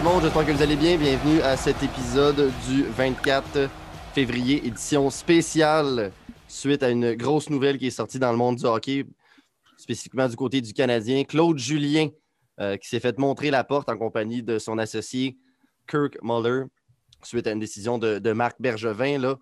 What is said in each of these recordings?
Le monde, j'espère que vous allez bien. Bienvenue à cet épisode du 24 février, édition spéciale, suite à une grosse nouvelle qui est sortie dans le monde du hockey, spécifiquement du côté du Canadien. Claude Julien, euh, qui s'est fait montrer la porte en compagnie de son associé Kirk Muller, suite à une décision de, Marc Bergevin, là,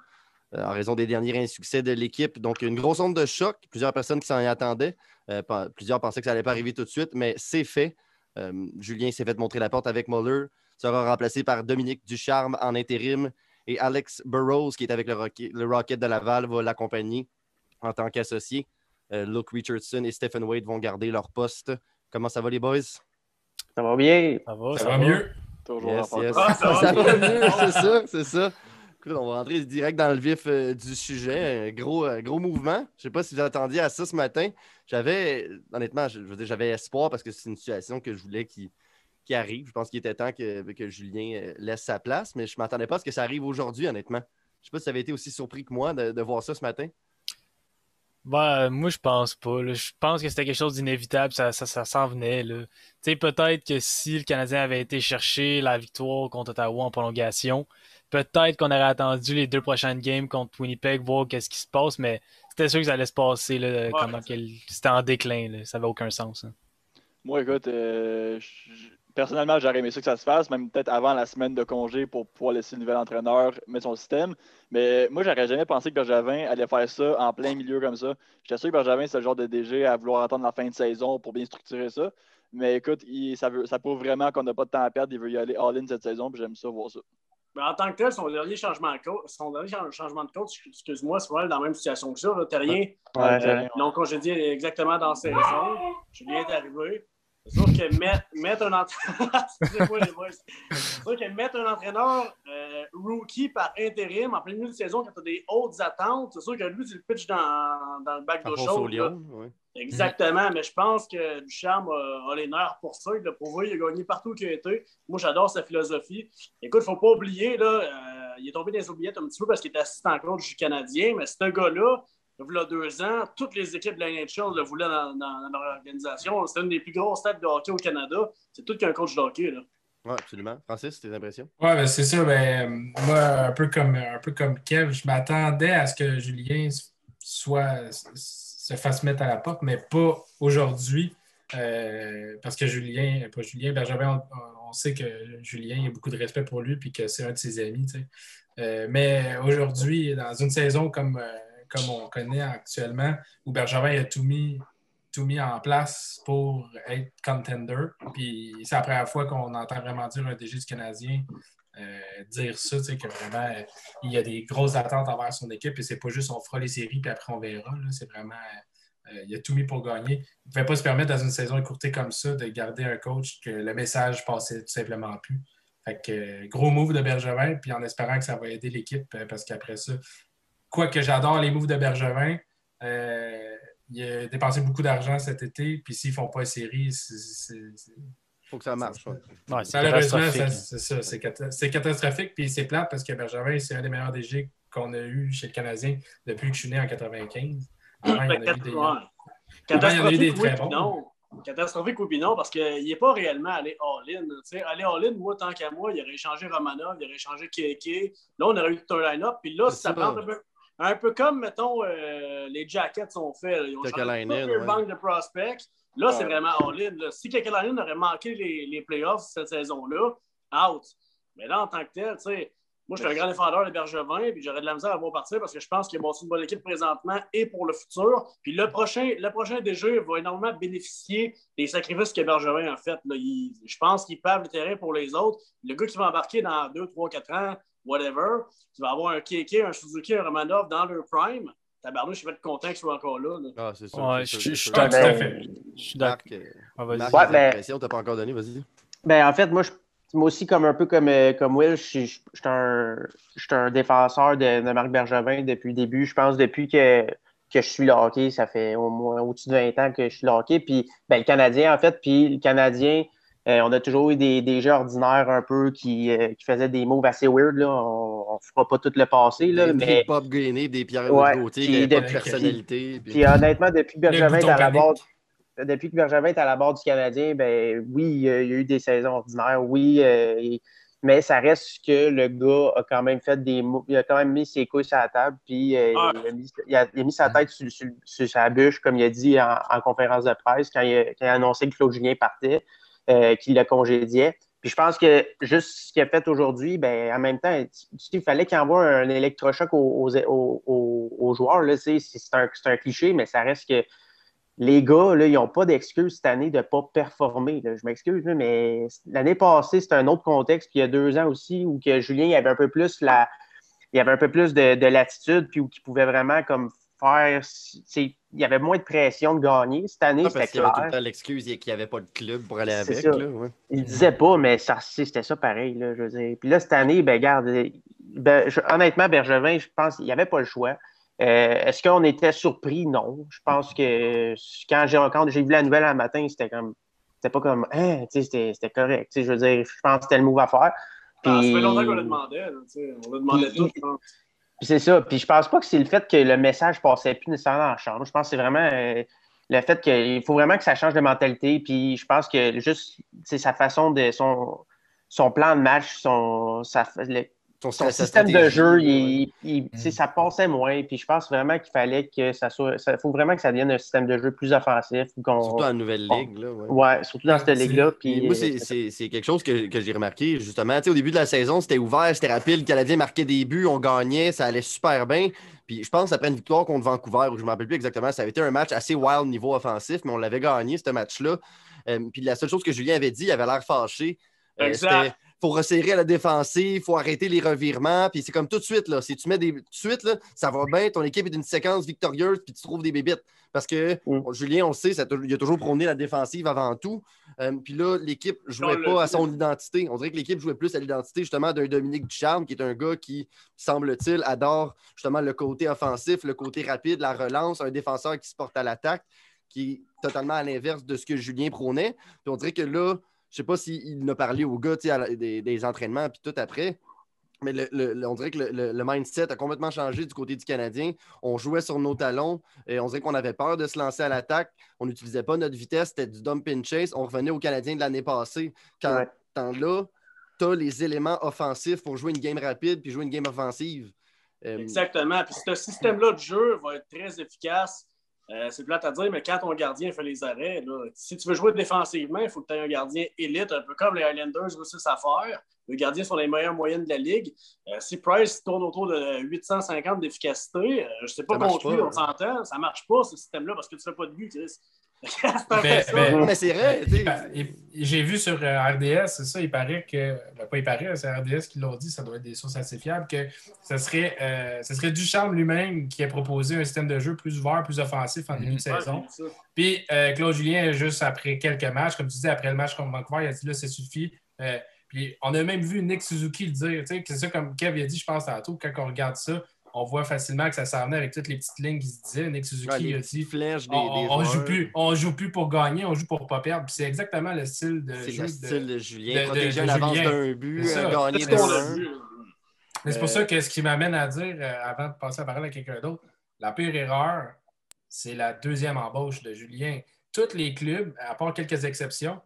euh, en raison des derniers insuccès de l'équipe. Donc, une grosse onde de choc. Plusieurs personnes qui s'en attendaient. Euh, plusieurs pensaient que ça n'allait pas arriver tout de suite, mais c'est fait. Euh, Julien s'est fait montrer la porte avec Muller. Sera remplacé par Dominique Ducharme en intérim. Et Alex Burrows, qui est avec le, Rocket, de Laval, va l'accompagner en tant qu'associé. Luke Richardson et Stephen Wade vont garder leur poste. Comment ça va, les boys? Ça va bien. Ça va, ça, va, mieux? Toujours ah, ça, va mieux, c'est ça, c'est ça on va rentrer direct dans le vif euh, du sujet. Un gros, euh, gros mouvement. Je ne sais pas si vous attendiez à ça ce matin. J'avais, honnêtement, j'avais espoir parce que c'est une situation que je voulais qui, arrive. Je pense qu'il était temps que, que, Julien euh, laisse sa place, mais je ne m'attendais pas à ce que ça arrive aujourd'hui, honnêtement. Je ne sais pas si ça avait été aussi surpris que moi de, voir ça ce matin. Ben, moi, je pense pas. Je pense que c'était quelque chose d'inévitable. Ça, ça, s'en venait. Peut-être que si le Canadien avait été chercher la victoire contre Ottawa en prolongation, Peut-être qu'on aurait attendu les deux prochaines games contre Winnipeg, voir qu'est-ce qui se passe, mais c'était sûr que ça allait se passer, là, c'était en déclin. Ça n'avait aucun sens. Hein. Moi, écoute, euh, personnellement, j'aurais aimé ça que ça se fasse, même peut-être avant la semaine de congé pour pouvoir laisser le nouvel entraîneur mettre son système. Mais moi, j'aurais jamais pensé que Bergevin allait faire ça en plein milieu comme ça. J'étais sûr que Bergevin, c'est le genre de DG à vouloir attendre la fin de saison pour bien structurer ça. Mais écoute, ça, ça prouve vraiment qu'on n'a pas de temps à perdre. Il veut y aller all-in cette saison, puis j'aime ça voir ça en tant que tel, son dernier changement de coach, son dernier changement de coach, excuse-moi, c'est dans la même situation que ça. Terrien, ouais, euh, ils l'ont congédié exactement dans ces raisons. Julien est arrivé. C'est sûr que mettre, un entraîneur. c'est que mettre un entraîneur euh, rookie par intérim en plein milieu de saison quand tu as des hautes attentes, c'est sûr que lui, tu le pitch dans, dans le bac de chaud. Exactement, mais je pense que Ducharme a, a les nerfs pour ça. Il a prouvé, il a gagné partout où il a été. Moi, j'adore sa philosophie. Écoute, il ne faut pas oublier, là, euh, il est tombé dans les oubliettes un petit peu parce qu'il est assistant coach du Canadien, mais ce gars-là, il y a deux ans, toutes les équipes de la NHL le voulaient dans, leur organisation. C'est une des plus grosses têtes de hockey au Canada. C'est tout qu'un coach de hockey. Oui, absolument. Francis, tes impressions? Oui, ben c'est ça. Ben, moi, un peu, comme, un peu comme Kev, je m'attendais à ce que Julien soit se fasse mettre à la porte, mais pas aujourd'hui. Euh, parce que Julien, pas Julien, Benjamin, on, sait que Julien, il a beaucoup de respect pour lui puis que c'est un de ses amis. Euh, mais aujourd'hui, dans une saison comme, euh, comme on connaît actuellement, où Benjamin a tout mis, tout mis en place pour être contender, puis c'est la première fois qu'on entend vraiment dire un DG du Canadien euh, dire ça, que vraiment, euh, il y a des grosses attentes envers son équipe et c'est pas juste on fera les séries puis après on verra. C'est vraiment, euh, il a tout mis pour gagner. Il ne pouvait pas se permettre dans une saison écourtée comme ça de garder un coach que le message passait tout simplement plus. Fait que, gros move de Bergevin, puis en espérant que ça va aider l'équipe parce qu'après ça, quoique j'adore les moves de Bergevin, il a dépensé beaucoup d'argent cet été, puis s'ils ne font pas une série, c'est faut que ça marche. Malheureusement, c'est ça. C'est catastrophique. Puis c'est plate parce que Bergevin, c'est un des meilleurs DG qu'on a eu chez le Canadien depuis que je suis né en 95. Avant, il y en a eu des, Catastrophique, oui, non. Catastrophique, oui, non, parce qu'il n'est pas réellement allé all-in. Aller all-in, moi, tant qu'à moi, il aurait échangé Romanov, il aurait échangé Keke. Là, on aurait eu tout un line-up. Puis là, ça prend un peu, un peu comme, mettons, euh, les Jackets ont fait. Ils ont changé une banque de prospects. Là, c'est vraiment all-in. Si Kekelinen aurait manqué les, les playoffs cette saison-là, out. Mais là, en tant que tel, tu sais, moi, je suis un grand défendeur de Bergevin, puis j'aurais de la misère à voir partir parce que je pense qu'il a une bonne équipe présentement et pour le futur. Puis le prochain, le prochain DG va énormément bénéficier des sacrifices que Bergevin a fait. je pense qu'il pave le terrain pour les autres. Le gars qui va embarquer dans 2, 3, 4 ans, whatever, tu vas avoir un Keke, un Suzuki, un Romanov dans leur prime. Tabarnou, je suis être content qu'il soit encore là. Ah, c'est ça. Ouais, je suis d'accord. Je suis d'accord. Ouais, ben, t'as pas encore donné, vas-y. Ben, en fait, moi, je, moi aussi, comme un peu comme, euh, comme Will, je suis un, un, défenseur de, de, Marc Bergevin depuis le début. Je pense depuis que, que je suis le hockey, ça fait au moins au-dessus de 20 ans que je suis le hockey. Puis, ben, le Canadien, en fait, puis le Canadien, euh, on a toujours eu des, des, jeux ordinaires un peu qui, euh, qui, faisaient des moves assez weird. Là. On ne fera pas tout le passé. Là, des, mais... Pop Grainé, des Pierre ouais, Gauthier, des personnalités. Puis... puis... honnêtement, depuis Bergevin dans la boîte, depuis que Bergevin est à la barre du Canadien, ben oui, il y a eu des saisons ordinaires, oui, mais ça reste que le gars a quand même fait des il a quand même mis ses couilles sur la table, puis il, a mis, sa tête sur, sa bûche, comme il a dit en, conférence de presse, quand il, a, annoncé que Claude Julien partait, qu'il le congédiait. Puis je pense que juste ce qu'il a fait aujourd'hui, ben, en même temps, il fallait qu'il envoie un électrochoc aux, aux, joueurs. C'est un, un, cliché, mais ça reste que les gars, là, ils n'ont pas d'excuse cette année de ne pas performer. Je m'excuse, mais l'année passée, c'était un autre contexte. Puis il y a deux ans aussi, où que Julien il avait un peu plus la. Il avait un peu plus de, de latitude, puis où il pouvait vraiment comme faire. Il y avait moins de pression de gagner. Cette année, c'était clair. Il y avait tout le temps l'excuse qu'il n'y avait pas de club pour aller avec. Là, ouais. Il disait pas, mais ça, c'était ça pareil. Là, je veux dire. Puis là, cette année, ben, regarde, ben, honnêtement, Bergevin, je pense qu'il n'y avait pas le choix. Euh, est-ce qu'on était surpris? Non. Je pense que quand j'ai, vu la nouvelle un matin, c'était comme. C'était pas comme. Hein, c'était, c'était correct. Je veux dire, je pense que c'était le move à faire. Puis, ah, ça fait longtemps qu'on le demandait. on le demandait tout, je pense. C'est ça. Puis je pense pas que c'est le fait que le message passait plus nécessairement la chambre. Je pense que c'est vraiment euh, le fait qu'il faut vraiment que ça change de mentalité. Puis je pense que juste sa façon de son, son plan de match, son, sa, son, système de jeu, il, mm. ça passait moins. Puis je pense vraiment qu'il fallait que ça soit. Il faut vraiment que ça devienne un système de jeu plus offensif. Surtout dans la nouvelle ligue. Là, ouais. surtout dans cette ligue-là. Puis, moi, euh, c'est quelque chose que, que j'ai remarqué. Justement, au début de la saison, c'était ouvert, c'était rapide. Le Canadien marquait des buts, on gagnait, ça allait super bien. Puis je pense après une victoire contre Vancouver, où je ne me rappelle plus exactement, ça avait été un match assez wild niveau offensif, mais on l'avait gagné, ce match-là. Euh, puis la seule chose que Julien avait dit, il avait l'air fâché. Euh, exact faut resserrer à la défensive, il faut arrêter les revirements. Puis c'est comme tout de suite, là, si tu mets des. Tout de suite, là, ça va bien, ton équipe est d'une séquence victorieuse, puis tu trouves des bébites. Parce que mm. Julien, on le sait, ça il a toujours prôné la défensive avant tout. Euh, puis là, l'équipe ne jouait pas à son identité. On dirait que l'équipe jouait plus à l'identité justement d'un Dominique Ducharme, qui est un gars qui, semble-t-il, adore justement le côté offensif, le côté rapide, la relance, un défenseur qui se porte à l'attaque, qui est totalement à l'inverse de ce que Julien prônait. Puis on dirait que là, je sais pas s'il a parlé aux gars des, des, entraînements puis tout après. Mais on dirait que le, mindset a complètement changé du côté du Canadien. On jouait sur nos talons et on dirait qu'on avait peur de se lancer à l'attaque. On n'utilisait pas notre vitesse, c'était du dump and chase. On revenait au Canadien de l'année passée. Quand là, tu as les éléments offensifs pour jouer une game rapide puis jouer une game offensive. Euh, Exactement. Puis ce système-là de jeu va être très efficace euh, c'est plate à dire, mais quand ton gardien fait les arrêts, si tu veux jouer défensivement, il faut que tu aies un gardien élite, un peu comme les Highlanders aussi à faire. Les gardiens sont les meilleures moyennes de la ligue. Euh, si Price tourne autour de 850 d'efficacité, euh, je ne sais pas contre lui, on s'entend, ça ne marche pas ce système-là parce que tu ne fais pas de but, Chris. Ben, ben, mais, c'est vrai. J'ai vu sur euh, RDS, c'est ça, il paraît que, ben, pas il paraît, c'est RDS qui l'a dit, ça doit être des sources assez fiables, que ce serait, euh, serait Ducharme lui-même qui a proposé un système de jeu plus ouvert, plus offensif en début de mhm. saison. Puis euh, Claude Julien, juste après quelques matchs, comme tu disais, après le match contre Vancouver, il a dit là, ça suffit. puis on a même vu Nick Suzuki le dire, c'est ça comme Kev a dit, je pense tantôt, quand on regarde ça, on voit facilement que ça s'en avec toutes les petites lignes qui se disaient. Nick Suzuki a dit flèches, on, joue plus, on joue plus pour gagner, on joue pour pas perdre. c'est exactement le style de jeu. le style de, Julien. Protéger l'avance d'un but, euh, gagner Mais c'est pour ça que ce qui m'amène à dire, euh, avant de passer la parole à quelqu'un d'autre, la pire erreur, c'est la deuxième embauche de Julien. Tous les clubs, à part quelques exceptions,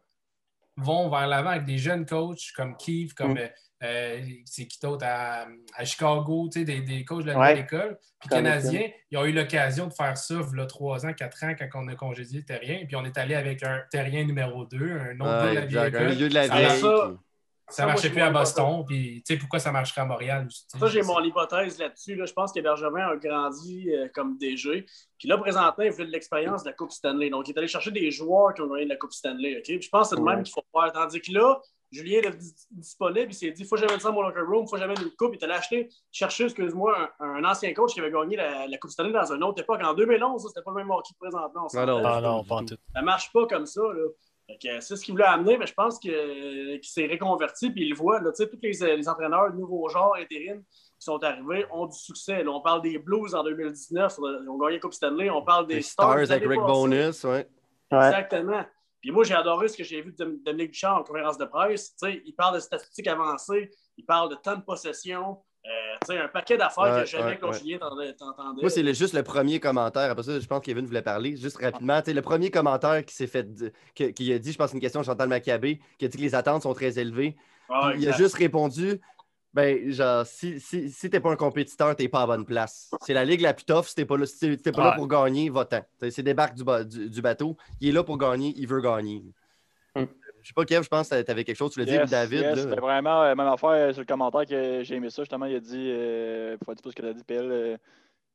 vont vers l'avant avec des jeunes coachs comme Keith, comme mm. Euh, c'est qui d'autre? À, Chicago, des, des coachs de la nouvelle école. Puis Canadiens, ils ont eu l'occasion de faire ça il y a trois ans, quatre ans, quand on a congédié le terrien. Puis on est allé avec un terrien numéro 2, un autre de la vieille école. De la vieille, ça, ça marchait plus à Boston. Puis, tu sais, pourquoi ça marcherait à Montréal? Ça, j'ai mon hypothèse là-dessus. Je pense que Bergevin a grandi euh, comme DG. Puis là, présentement, il veut de l'expérience de la Coupe Stanley. Donc, il est allé chercher des joueurs qui ont gagné de la Coupe Stanley. OK? je pense que c'est le même qu'il faut faire. Tandis que là, Julien est disponible, il s'est dit faut que j'amène ça dans mon locker room, faut que j'amène une coupe. Il est allé acheter, chercher, excuse-moi, un, ancien coach qui avait gagné la, Coupe Stanley dans une autre époque. En 2011, c'était pas le même hockey présentement. Ah non, ah non, pas tout. Ça marche pas comme ça. Là. C'est ce qu'il voulait amener, mais je pense qu'il s'est reconverti, puis il le voit. Là, tous les, les entraîneurs, nouveaux genres, intérim, qui sont arrivés ont du succès. Là, on parle des Blues en 2019, ils ont gagné la Coupe Stanley. On parle des Stars, Stars avec Rick Bonus, ouais. Exactement. Puis moi, j'ai adoré ce que j'ai vu de Dominique Duchamp en conférence de presse. il parle de statistiques avancées, il parle de temps de possession, Euh, un paquet d'affaires que jamais ouais, t'entendais. Moi, c'est juste le premier commentaire. Après ça, je pense que Kevin voulait parler. Juste rapidement, le premier commentaire qui s'est fait, qui, a dit, je pense, une question de Chantal Maccabé, qui a dit que les attentes sont très élevées. il a juste répondu ben, genre, si, si, si t'es pas un compétiteur, t'es pas à bonne place. C'est la ligue la plus tough. Si t'es pas là, si pas là pour gagner, va-t'en. C'est débarque du, du, bateau. Il est là pour gagner, il veut gagner. Hmm. Je sais pas, Kev, je pense que tu avais quelque chose, tu l'as dit, David. Yes, là. vraiment, euh, même affaire euh, sur le commentaire que j'ai aimé ça, justement, il a dit, euh, faut dire ce que tu as dit, PL, euh,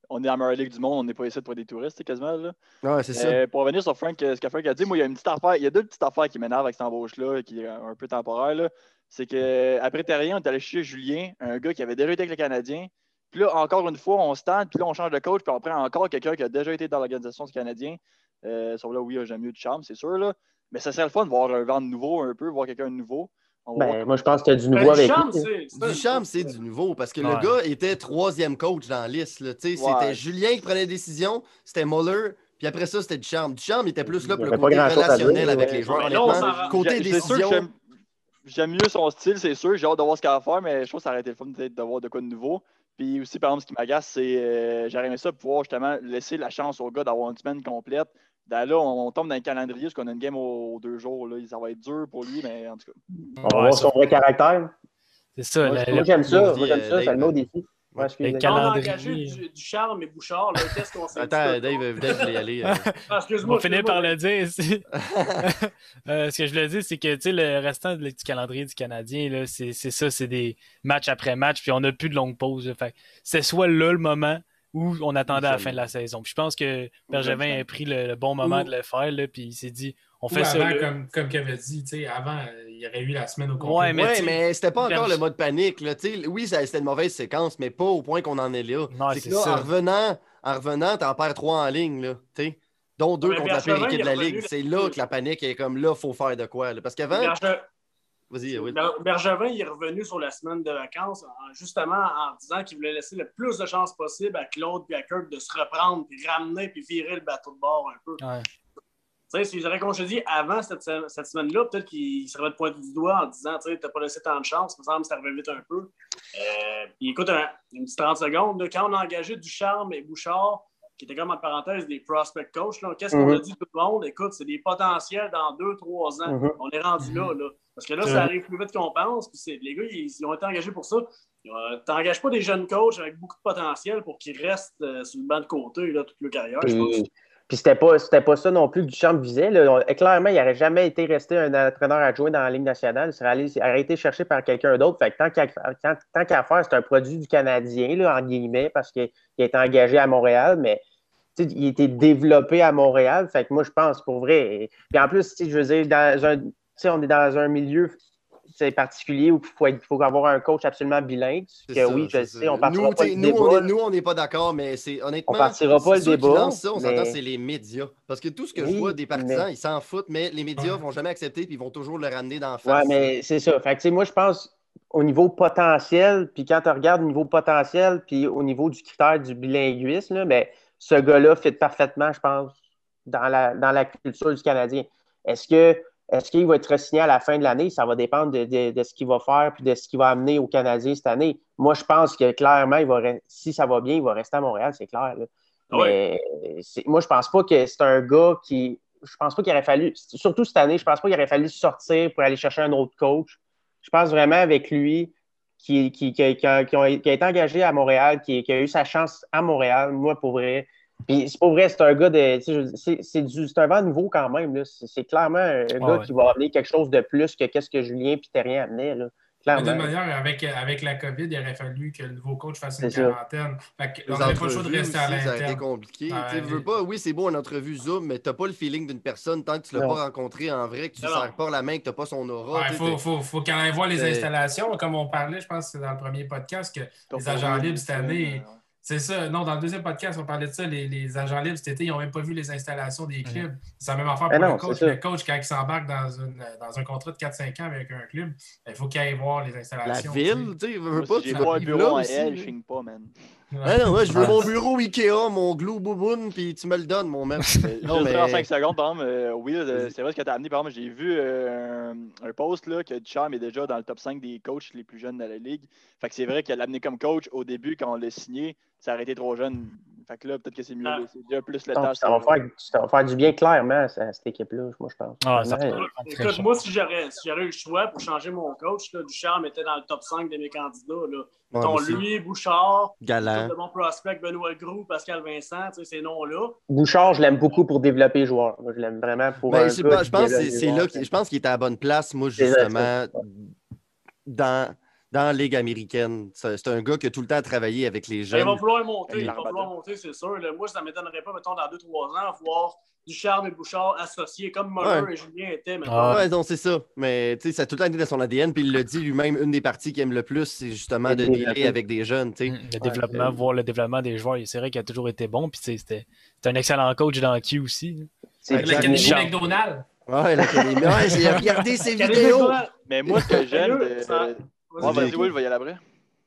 on est la meilleure ligue du monde, on n'est pas ici pour des touristes, quasiment. Là. Ouais, c'est ça. Pour revenir sur Frank, ce que Frank a dit, moi, il y a une petite affaire, il y a deux petites affaires qui m'énervent avec cette embauche-là, qui est un peu temporaire. C'est qu'après Terrien, on est allé chercher Julien, un gars qui avait déjà été avec le Canadien. Puis là, encore une fois, on se tente, puis là, on change de coach, puis on prend encore quelqu'un qui a déjà été dans l'organisation du Canadien. Euh, sauf là, oui, j'aime mieux de charme, c'est sûr. Là. Mais ça serait le fun de voir un vent de nouveau un peu, voir quelqu'un de nouveau. Ben, moi, je pense que tu as du nouveau ben, avec Du charme, c'est du nouveau parce que le gars était troisième coach dans la liste. C'était Julien qui prenait la décision, c'était Muller, puis après ça, c'était du charme. Du charme, il était plus là pour le côté relationnel avec les joueurs. Honnêtement, côté décision. J'aime mieux son style, c'est sûr. J'ai hâte de voir ce qu'il va faire, mais je trouve que ça aurait été le fun de voir de quoi de nouveau. Puis aussi, par exemple, ce qui m'agace, c'est euh, j'aurais aimé ça pouvoir justement laisser la chance au gars d'avoir une semaine complète. Là, on, tombe dans le calendrier parce qu'on a une game aux, deux jours. Là. Ça va être dur pour lui, mais en tout cas. On va voir son vrai caractère. C'est ça. Moi, j'aime ça. Moi, j'aime ça. Ça le mot défi. Ouais, le on a engagé du, du charme et Bouchard. Qu'est-ce qu'on s'est Attends, Dave, Dave voulait y aller. Euh. Ah, excuse-moi. On finir par le dire ici. euh, ce que je voulais dire, c'est que le restant du calendrier du Canadien, c'est ça, c'est des matchs après match, puis on n'a plus de longue pause. C'est soit là le moment où on attendait à la fin de la saison. Puis je pense que Bergevin a pris le, bon moment de le faire, là, puis il s'est dit on fait ça. comme, comme avait dit, avant, il y aurait eu la semaine au complet. Ouais, mais, mais c'était pas encore le mode panique. Là, oui, c'était une mauvaise séquence, mais pas au point qu'on en est là. C'est que là, en revenant, en revenant, t'en perds trois en ligne, là, dont deux contre la pire équipe de la Ligue. C'est là que la panique est comme là, il faut faire de quoi. Parce qu'avant. Vas-y, oui. Bergevin il est revenu sur la semaine de vacances justement en disant qu'il voulait laisser le plus de chances possible à Claude et à Kirk de se reprendre, puis ramener, puis virer le bateau de bord un peu. Ouais. Tu sais, si j'aurais, comme je te dis, avant cette, cette semaine-là, peut-être qu'il serait de pointer du doigt en disant, tu sais, t'as pas laissé tant de chance, ça me semble que ça revient vite un peu. Euh, puis écoute, une petite 30 secondes, quand on a engagé Ducharme et Bouchard, qui étaient comme en parenthèse des prospect coachs, qu'est-ce qu'on a mhm. dit tout le monde? Écoute, c'est des potentiels dans deux, trois ans. Mhm. On est rendu là, là. Parce que là, ça arrive plus vite qu'on pense. Puis les gars, ils, ont été engagés pour ça. Tu n'engages pas des jeunes coachs avec beaucoup de potentiel pour qu'ils restent euh, sur le banc de côté là, toute leur carrière, je pense. Puis c'était pas, c'était pas ça non plus que Duchamp visait. Là. Clairement, il n'aurait jamais été resté un entraîneur adjoint dans la Ligue nationale. Il serait allé, il aurait été cherché par quelqu'un d'autre. Fait que tant qu'à, faire, c'est un produit du Canadien, là, en guillemets, parce qu'il a été engagé à Montréal, mais il a été développé à Montréal. Fait que moi, je pense pour vrai. Puis en plus, je veux dire, dans un, on est dans un milieu particulier où il faut, avoir un coach absolument bilingue. Que oui, je sais, on partira nous, pas le nous, débat. On est, nous, on n'est pas d'accord, mais c'est honnêtement. On partira pas le débat. ça, on s'entend, c'est les médias. Parce que tout ce que je vois des partisans, ils s'en foutent, mais les médias ne vont jamais accepter puis ils vont toujours le ramener dans la face. Oui, mais c'est ça. Fait que, moi, je pense au niveau potentiel, puis quand tu regardes au niveau potentiel, puis au niveau du critère du bilinguisme, mais ce gars-là fit parfaitement, je pense, dans la, dans la culture du Canadien. Est-ce que est-ce qu'il va être signé à la fin de l'année? Ça va dépendre de, ce qu'il va faire et de ce qu'il va amener aux Canadiens cette année. Moi, je pense que clairement, il va, si ça va bien, il va rester à Montréal, c'est clair. Mais moi, je pense pas que c'est un gars qui. Je pense pas qu'il aurait fallu, surtout cette année, je pense pas qu'il aurait fallu sortir pour aller chercher un autre coach. Je pense vraiment avec lui, qui, qui, qui, a, été engagé à Montréal, qui, a eu sa chance à Montréal, moi, pour vrai, puis c'est pas vrai, c'est un gars de. C'est un vent nouveau quand même. C'est clairement un gars qui va amener quelque chose de plus que qu'est-ce que Julien et Terrien amenaient. Là. De toute manière, avec, avec la COVID, il aurait fallu que le nouveau coach fasse une quarantaine. Fait on n'avait pas le choix de rester à l'interne. Ça a été compliqué. veux pas, oui, c'est beau en entrevue Zoom, mais tu n'as pas le feeling d'une personne tant que tu ne l'as pas rencontré en vrai, que tu ne serres pas la main, que tu n'as pas son aura. Il faut, faut, faut qu'elle aille voir les installations. Comme on parlait, je pense que c'est dans le premier podcast, que les agents libres cette année. C'est ça. Non, dans le deuxième podcast, on parlait de ça. Les, agents libres cet été, ils n'ont même pas vu les installations des clubs. C'est la même affaire pour le coach. Le coach, quand il s'embarque dans, dans un contrat de 4-5 ans avec un club, il faut qu'il aille voir les installations. La ville, tu sais, il veut pas. J'ai pas un bureau à elle, je ne pas, man. Ouais, non, ouais, je veux mon bureau Ikea, mon glue bouboune, puis tu me le donnes, mon mec. non, mais... en 5 secondes, par exemple, euh, oui, c'est vrai ce que tu as amené. Par exemple, j'ai vu euh, un, post là, que Ducharme est déjà dans le top 5 des coachs les plus jeunes de la ligue. Fait que c'est vrai qu'elle l'a amené comme coach au début, quand on l'a signé, ça aurait été trop jeune. Fait que là, peut-être que c'est mieux. Ah. C'est déjà plus le temps. Ça va, faire, ça va faire du bien clairement à cette équipe-là, moi, je pense. Ah, ça Écoute, moi, si j'aurais si eu le choix pour changer mon coach, là, Ducharme était dans le top 5 de mes candidats. Là. Ouais, lui, Bouchard, Galant. de mon prospect, Benoît Groux, Pascal Vincent, tu sais, ces noms-là. Bouchard, je l'aime beaucoup pour développer les joueurs. Moi, je l'aime vraiment pour. Ben, je, pas, je pense c'est là je pense qu'il était à la bonne place, moi, justement, dans dans la Ligue américaine. C'est un gars qui a tout le temps travaillé avec les jeunes. Il va vouloir monter, il va vouloir monter, c'est sûr. Moi, ça ne m'étonnerait pas, mettons, dans 2-3 ans, voir Ducharme et Bouchard associés, comme Muller et Julien étaient. Ah, ouais, non, c'est ça. Mais ça a tout le temps été dans son ADN. Puis il le dit lui-même, une des parties qu'il aime le plus, c'est justement de dealer avec des jeunes. Mmh, le développement, voir le développement des joueurs. C'est vrai qu'il a toujours été bon. Puis c'était un excellent coach dans Q aussi. C'est l'Académie McDonald's. Ouais, l'Académie. Ouais, j'ai regardé ses vidéos. Mais moi, ce que j'aime. Ouais, vas-y, Will, va y aller après.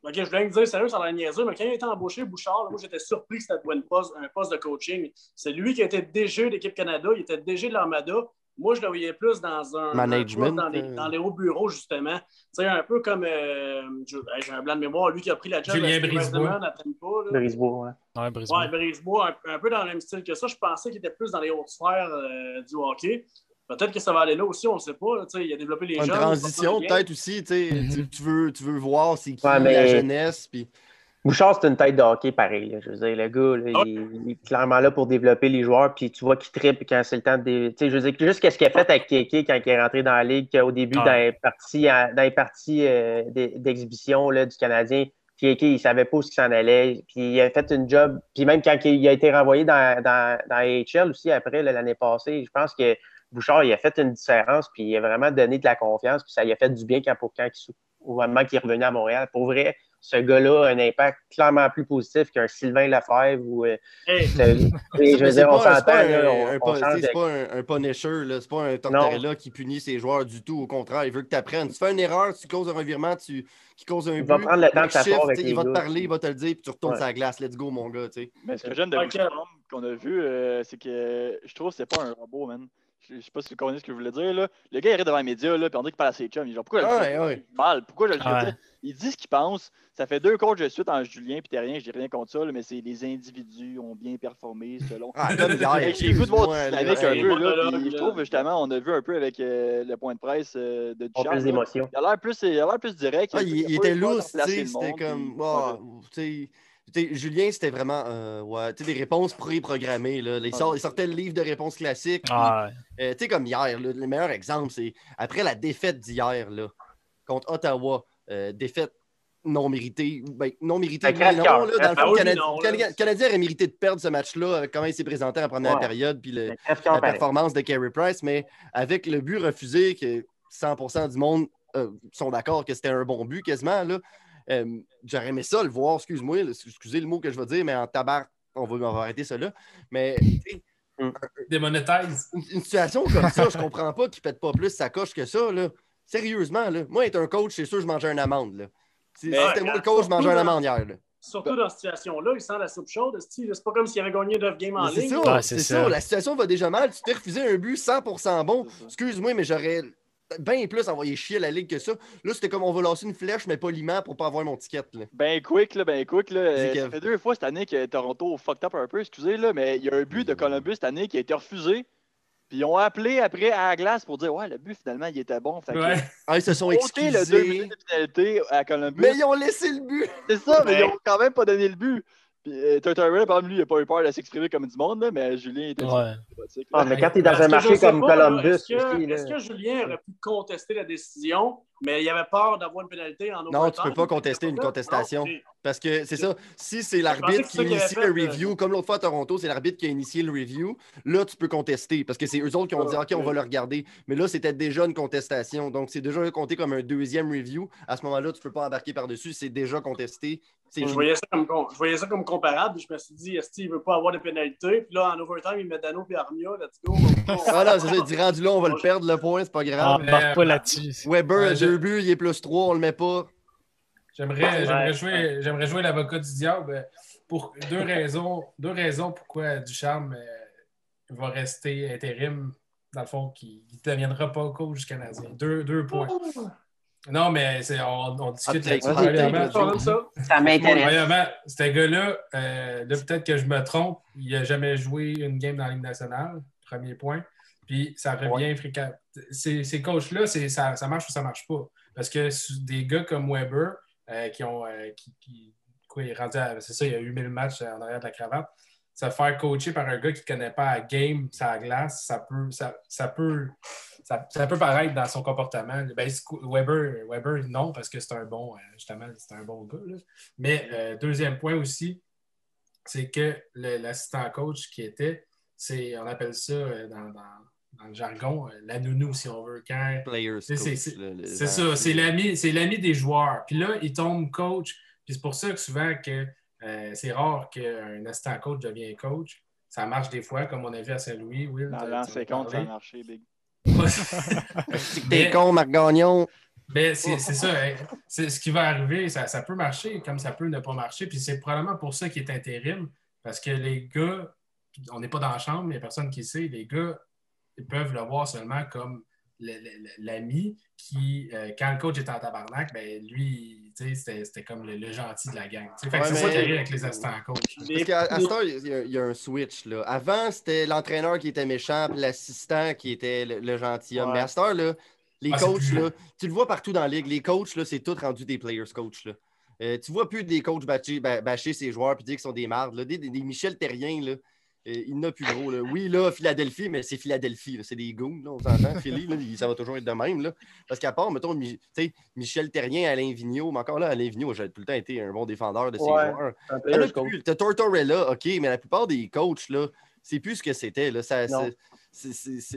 Ok, je voulais dire, sérieux, ça a l'air niaiseux, mais quand il a été embauché, Bouchard, moi, j'étais surpris que c'était un poste, un poste de coaching. C'est lui qui était DG d'équipe Canada, il était DG de l'Armada. Moi, je le voyais plus dans un. Management. Dans, les, euh. dans, les, hauts bureaux, justement. Tu sais, un peu comme. Euh, j'ai un blanc de mémoire, lui qui a pris la job Julien Brisebois. à Brisebois, ouais. Ouais, Brisebois. Ouais, Brisebois, un, peu dans le même style que ça. Je pensais qu'il était plus dans les hautes sphères euh, du hockey. Peut-être que ça va aller là aussi, on ne sait pas. il a développé les Une jeunes. Une transition, peut-être aussi. Mhm. tu, veux, tu veux voir c'est qui la jeunesse. Puis... Bouchard, c'est une tête de hockey pareil. Je veux dire, le gars, ah. il, est clairement là pour développer les joueurs. Puis tu vois qu'il tripe quand c'est le temps de. Je veux dire, juste ce qu'il a fait avec Keke quand il est rentré dans la ligue, au début, dans les parties, dans les parties euh, d'exhibition du Canadien. Keke, il savait pas où il s'en allait. Puis il a fait une job. Puis même quand il a été renvoyé dans, dans, dans AHL aussi après l'année passée, je pense que Bouchard, il a fait une différence, puis il a vraiment donné de la confiance, puis ça lui a fait du bien quand, pour quand au moment qu'il est revenu à Montréal. Pour vrai, ce gars-là a un impact clairement plus positif qu'un Sylvain Lefebvre ou. Euh, je veux dire, on s'entend. C'est pas un punisher, c'est pas un Tortorella qui punit ses joueurs du tout. Au contraire, il veut que tu apprennes. Tu fais une erreur, tu causes un revirement, tu qui cause un but. Il va prendre le temps de shift, avec Il va te parler, il va te le dire, puis tu retournes ouais. sa glace. Let's go, mon gars. Mais ce que j'aime de Bouchard qu'on a vu, euh, c'est que je trouve que c'est pas un robot, man je sais pas si vous comprenez ce que je voulais dire. Là. Le gars, il arrive devant les médias, là, puis on dit qu'il parle à ses chums. Il dit genre, pourquoi je le mal? Pourquoi je le ouais. Il dit ce qu'il pense. Ça fait deux coachs de suite en Julien puis rien, je dis rien contre ça, là, mais c'est les individus ont bien performé selon. Ah. J'ai écouté votre dynamique un peu, là, je trouve justement, on a vu un peu avec euh, le point de presse euh, de Duchamp. plus d'émotion. Il a l'air plus, plus direct. Ah, il, il était lourd, c'était comme. Julien, c'était vraiment euh, ouais, des réponses pré-programmées. Il, sortait le livre de réponses classiques. Ah, euh, comme hier, le meilleur exemple, c'est après la défaite d'hier contre Ottawa, euh, défaite non méritée. Ben, non méritée, non, là, dans le Canadien aurait mérité de perdre ce match-là, comment il s'est présenté en première période, puis la performance de Carey Price, mais avec le but refusé, que 100% du monde sont d'accord que c'était un bon but quasiment, là, euh, j'aurais aimé ça le voir, excuse-moi, excusez le mot que je vais dire, mais en tabac, on va, on va arrêter ça là. Mais mm. Démonétise. Une, une, situation comme ça, je comprends pas qu'il ne pète pas plus sa coche que ça. Là. Sérieusement, là. moi, être un coach, c'est sûr je mangeais une amende. Là. Si c'était moi le coach, je mangeais une amende hier. Là. Surtout dans cette situation-là, il sent la soupe chaude. C'est pas comme s'il avait gagné 9 games en ligne. C'est ça, ça, La situation va déjà mal. Tu t'es refusé un but 100% bon. Excuse-moi, mais j'aurais bien plus envoyer chier la ligue que ça. Là, c'était comme on va lancer une flèche, mais poliment pour pas avoir mon ticket. Là. Ben quick, là, ben quick. Là. Euh, ça fait deux fois cette année que Toronto fucked up un peu, excusez, là, mais il y a un but de Columbus cette année qui a été refusé. Puis ils ont appelé après à la glace pour dire Ouais, le but finalement il était bon. Fait ouais. ah, ils se sont excusés. le deux minutes de pénalité à Columbus. Mais ils ont laissé le but. C'est ça, mais ils ont quand même pas donné le but. Puis euh, par exemple, lui, il n'a pas eu peur de s'exprimer comme du monde, là, mais Julien était ouais. Ah, mais quand tu es dans un marché comme Columbus. Est-ce que, est que, Julien aurait pu contester la décision, mais il avait peur d'avoir une pénalité en Non, tu ne peux pas contester une contestation. Parce que c'est ça, si c'est l'arbitre qui initie le euh, review, comme l'autre fois à Toronto, c'est l'arbitre qui a initié le review, là, tu peux contester. Parce que c'est eux autres qui ont dit, OK, on va le regarder. Mais là, c'était déjà une contestation. Donc, c'est déjà compté comme un deuxième review. À ce moment-là, tu ne peux pas embarquer par-dessus. C'est déjà contesté. Je voyais, ça comme, je voyais ça comme comparable. Je me suis dit, est-ce qu'il ne veut pas avoir de pénalité? Puis là, en overtime, il met Dano et Armia. Let's go. voilà, c'est ça. Il dit, rendu là, on va le perdre, le point, c'est pas grave. Ah, pas là-dessus. Weber, deux buts, il est plus 3, on le met pas. J'aimerais, j'aimerais, jouer, j'aimerais jouer l'avocat du diable. pour deux raisons, deux raisons pourquoi Ducharme euh, va rester intérim, dans le fond, qui ne deviendra pas coach canadien. Deux, deux points. Non, mais on, on, discute là-dessus. Ça? M'intéresse. Ce gars-là, euh, peut-être que je me trompe, il n'a jamais joué une game dans la Ligue nationale, premier point. Puis ça revient fréquemment. Ces, ces coachs-là, ça, ça marche ou ça ne marche pas? Parce que des gars comme Weber, euh, qui ont. Euh, qui, rendu C'est ça, il y a eu 1000 matchs en arrière de la cravate. Se faire coacher par un gars qui ne connaît pas la game, sa glace, ça peut, ça, ça peut, ça, peut paraître dans son comportement. Ben, Weber, Weber, non, parce que c'est un bon, euh, justement, un bon gars. Mais deuxième point aussi, c'est que l'assistant coach qui était, c'est, on appelle ça dans dans le jargon, euh, la nounou, si on veut. C'est ça, c'est l'ami des joueurs. Puis là, il tombe coach. Puis c'est pour ça que souvent que euh, c'est rare qu'un assistant coach devienne coach. Ça marche des fois, comme on a vu à Saint-Louis. Dans l'an 50, ça a marché, Big. T'es con, Marc Gagnon. Ben, c'est ça. Hein. Ce qui va arriver, ça, ça, peut marcher comme ça peut ne pas marcher. Puis c'est probablement pour ça qu'il est intérim. Parce que les gars, on n'est pas dans la chambre, mais il n'y a personne qui sait, les gars ils peuvent le voir seulement comme l'ami qui, euh, quand le coach est en tabarnak, ben, lui, c'était comme le, gentil de la gang. c'est ça qui arrive avec les assistants coach. Parce qu'à ce il y, a un switch. Là. Avant, c'était l'entraîneur qui était méchant, puis l'assistant qui était le, gentilhomme. Mais à ce là, les ah, coachs, là, tu le vois partout dans la ligue, les coachs, c'est tout rendu des players coach. Là. Euh, tu vois plus des coachs bâcher, bâcher ses joueurs et dire qu'ils sont des mardes. Des, des, des, Michel Terrien, là, il n'a plus gros. Oui, là, Philadelphie, mais c'est Philadelphie. C'est des goons, là, on s'entend. Philly, ça va toujours être de même. Là. Parce qu'à part, mettons, Michel Terrien, Alain Vigneault, mais encore là, Alain Vigneault, j'ai tout le temps été un bon défendeur de ses joueurs. Tu as Tortorella, OK, mais la plupart des coachs, là, c'est plus ce que c'était. Là. Ça,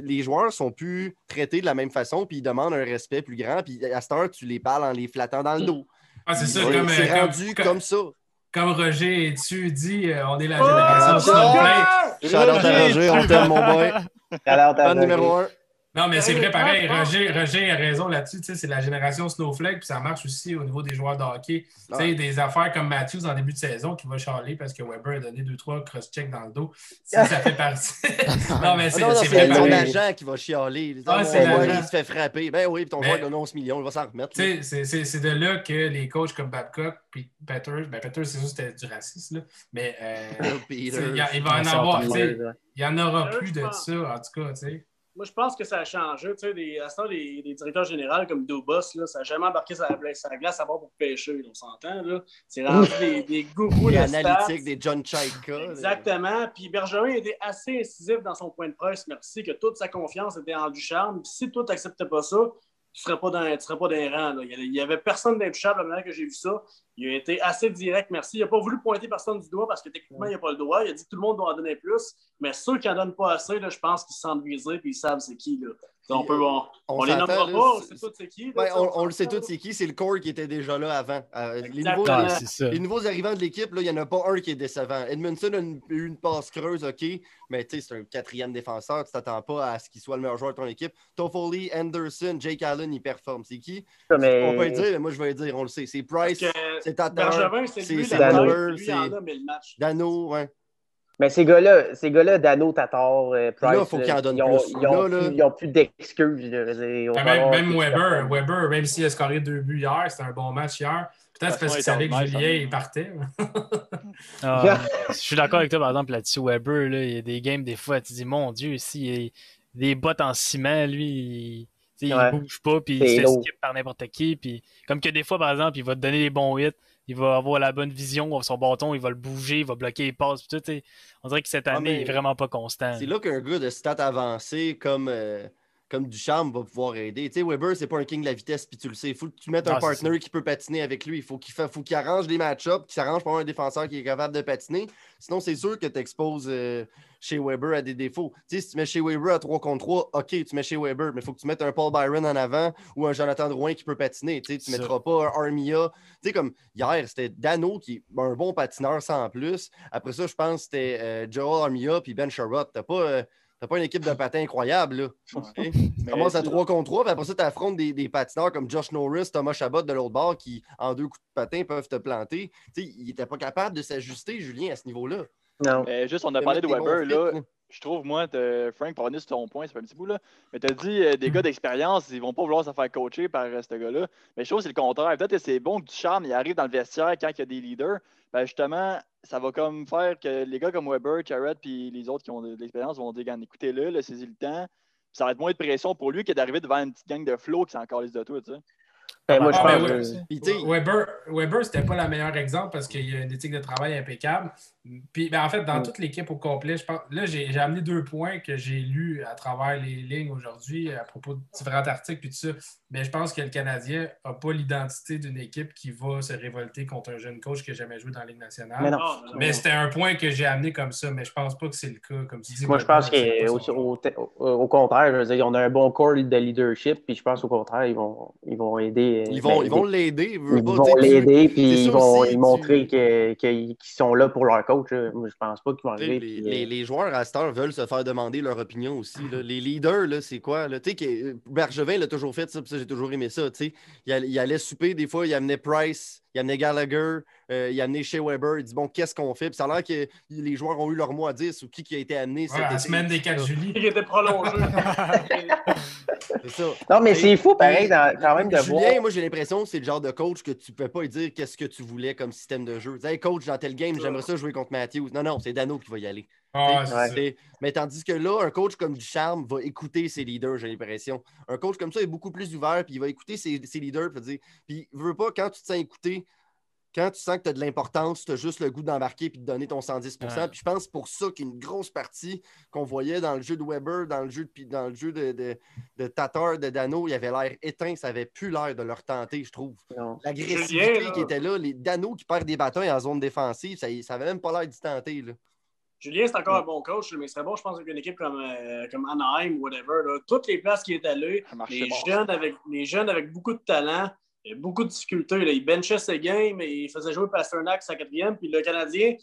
les joueurs sont plus traités de la même façon, puis ils demandent un respect plus grand, puis à cette heure, tu les parles en les flattant dans le dos. Ah, c'est ça, comme, C'est euh, rendu comme ça comme Roger et tu dis, euh, on est la génération oh, Snowflake. Shout Roger, on t'aime, mon boy. Pas numéro un. Non, mais c'est vrai, pareil. Roger, Roger a raison là-dessus. C'est la génération Snowflake, puis ça marche aussi au niveau des joueurs de hockey. Tu sais, Des affaires comme Matthews en début de saison qui va charler parce que Weber a donné deux, trois cross-checks dans le dos. Ça, ça fait partie. non, mais c'est ah C'est ton agent qui va chialer. Ah, c'est il se fait frapper. Ben oui, puis ton joueur donne 11 millions, il va s'en remettre. C'est de là que les coachs comme Babcock puis Peters, ben Peters, c'est juste c'était du racisme, là. mais euh, il, va en avoir. Il n'y en aura plus de ça, en tout cas. tu sais. Moi, je pense que ça a changé. Tu sais, des, à ce temps, des, directeurs généraux comme Dubos, là, ça n'a jamais embarqué sa, sa glace à bord pour pêcher, on s'entend. C'est rendu des, des gourous de analytiques, des John Chaika. Exactement. Puis Bergeron était assez incisif dans son point de presse, merci, que toute sa confiance était en Ducharme. Puis si toi, tu n'acceptais pas ça, tu serais pas dans, tu serais pas dans les rangs. Il n'y avait personne d'intouchable la manière que j'ai vu ça. Il a été assez direct, merci. Il n'a pas voulu pointer personne du doigt parce que techniquement, il n'a pas le droit. Il a dit que tout le monde doit en donner plus. Mais ceux qui n'en donnent pas assez, là, je pense qu'ils se sentent visés et ils savent c'est qui. Là. On peut, on, on, les nommera pas, on sait tous c'est qui. On, le sait tous c'est qui. C'est le corps qui était déjà là avant. Euh, les, nouveaux, ah, les, nouveaux, arrivants de l'équipe, il n'y en a pas un qui est décevant. Edmondson a eu une, passe creuse, OK, mais c'est un quatrième défenseur. Tu ne t'attends pas à ce qu'il soit le meilleur joueur de ton équipe. Toffoli, Anderson, Jake Allen, ils performent. C'est qui? On peut le dire, mais moi je vais le dire, on le sait. C'est Price, c'est Tatar c'est Dano. c'est Dano, ouais. Mais ces gars-là, ces gars-là, Dano, Tatar, euh, Price, là, faut donnent ils, plus. Ils n'ont plus, d'excuses. Même, même Weber, Weber, même s'il a scoré deux buts hier, c'était un bon match hier. Peut-être parce qu'il savait que Julien il partait. ah, je suis d'accord avec toi, par exemple, là-dessus. Weber, là, il y a des games, des fois, tu dis, mon Dieu, s'il y a des bottes en ciment, lui, il, ne bouge pas, puis il se fait skip par n'importe qui. Puis, comme que des fois, par exemple, il va te donner des bons hits il va avoir la bonne vision, son bâton, il va le bouger, il va bloquer les passes. Tout, on dirait que cette année, il n'est vraiment pas constant. C'est là qu'un gars de stats avancé comme, euh, comme Duchamp va pouvoir aider. Tu sais, Weber, c'est pas un king de la vitesse, puis tu le sais. Il faut que tu mettes un partner qui peut patiner avec lui. Il faut qu'il qu'il arrange des match-ups, qu'il s'arrange pour un défenseur qui est capable de patiner. Sinon, c'est sûr que tu exposes euh, chez Weber à des défauts. Tu sais, si tu mets chez Weber à 3 contre 3, OK, tu mets chez Weber, mais il faut que tu mettes un Paul Byron en avant ou un Jonathan Drouin qui peut patiner. Tu sais, mettras pas un Armia. Tu sais, comme hier, c'était Dano qui est un bon patineur sans plus. Après ça, je pense que c'était euh, Joel Armia puis Ben Sherrod. T'as pas. Euh, T'as pas une équipe de patins incroyable, là. Tu commences à 3 contre 3, puis après ça, tu affrontes des, des, patineurs comme Josh Norris, Thomas Chabot de l'autre bord qui, en deux coups de patin, peuvent te planter. Tu sais, il était pas capable de s'ajuster, Julien, à ce niveau-là. Non. juste, on a parlé de Weber, là je trouve, moi, Frank, pour revenir sur ton point, c'est pas un petit bout, là, mais tu as dit euh, des gars d'expérience, ils vont pas vouloir se faire coacher par euh, ce gars-là. Mais je trouve que c'est le contraire. Peut-être que c'est bon que du charme, il arrive dans le vestiaire quand il y a des leaders. Ben justement, ça va comme faire que les gars comme Weber, Jarrett, puis les autres qui ont de, l'expérience vont dire écoutez-le, là, saisissez le temps. Ça va être moins de pression pour lui que d'arriver devant une petite gang de flow qui s'en encore de tout, tu sais. Ben, moi, je ah, ben, Weber, Weber c'était pas le meilleur exemple parce qu'il y a une éthique de travail impeccable. Puis, ben, en fait, dans toute l'équipe au complet, je pense. Là, j'ai amené deux points que j'ai lus à travers les lignes aujourd'hui à propos de différents articles et tout ça. Mais je pense que le Canadien n'a pas l'identité d'une équipe qui va se révolter contre un jeune coach qui n'a jamais joué dans la Ligue nationale. Mais, c'était un point que j'ai amené comme ça, mais je pense pas que c'est le cas. Comme tu dis, Moi, je pense qu'au contraire, je veux dire, on a un bon corps de leadership, puis je pense au contraire, ils vont, ils vont aider. Ils vont, ben, ils vont l'aider. Ils vont l'aider, puis ils vont montrer qu'ils sont là pour leur coach je pense pas qu'ils vont arriver. Les, les, joueurs à cette heure veulent se faire demander leur opinion aussi. Les leaders, c'est quoi? Là? Bergevin l'a toujours fait, ça, j'ai toujours aimé ça. Il, il allait souper, des fois, il amenait Price il a amené Gallagher, euh, il a amené Shea Weber. Il dit Bon, qu'est-ce qu'on fait? Puis ça a l'air que les joueurs ont eu leur mot à dire sur qui, qui a été amené. Ouais, la semaine des 4 juillet. Il était prolongé. c'est ça. Non, mais c'est fou, pareil, quand même de Julien, voir. moi, j'ai l'impression que c'est le genre de coach que tu ne peux pas lui dire qu'est-ce que tu voulais comme système de jeu. Hey, coach, dans tel game, j'aimerais ça jouer contre Matthews. Non, non, c'est Dano qui va y aller. Ah, mais tandis que là, un coach comme Ducharme va écouter ses leaders, j'ai l'impression. Un coach comme ça est beaucoup plus ouvert, puis il va écouter ses, ses leaders, puis dire, puis il veut pas, quand tu te sens écouter, quand tu sens que tu as de l'importance, tu as juste le goût d'embarquer et de donner ton 110% Puis je pense pour ça qu'une grosse partie qu'on voyait dans le jeu de Weber, dans le jeu de, dans le jeu de, de, de Tatar, de Dano, il avait l'air éteint, ça avait plus l'air de leur tenter, je trouve. L'agressivité qui était là, les Dano qui perdent des bâtons en zone défensive, ça, ça avait même pas l'air d'y tenter. Là. Julien, c'est encore un bon coach, mais serait bon, je pense, avec une équipe comme, euh, comme Anaheim ou whatever. Toutes les places qui est allé, les jeunes, avec, les jeunes avec beaucoup de talent, il y a beaucoup de difficultés. Là. Il benchait ses games, il faisait jouer Pasternak sa quatrième. Puis le Canadien,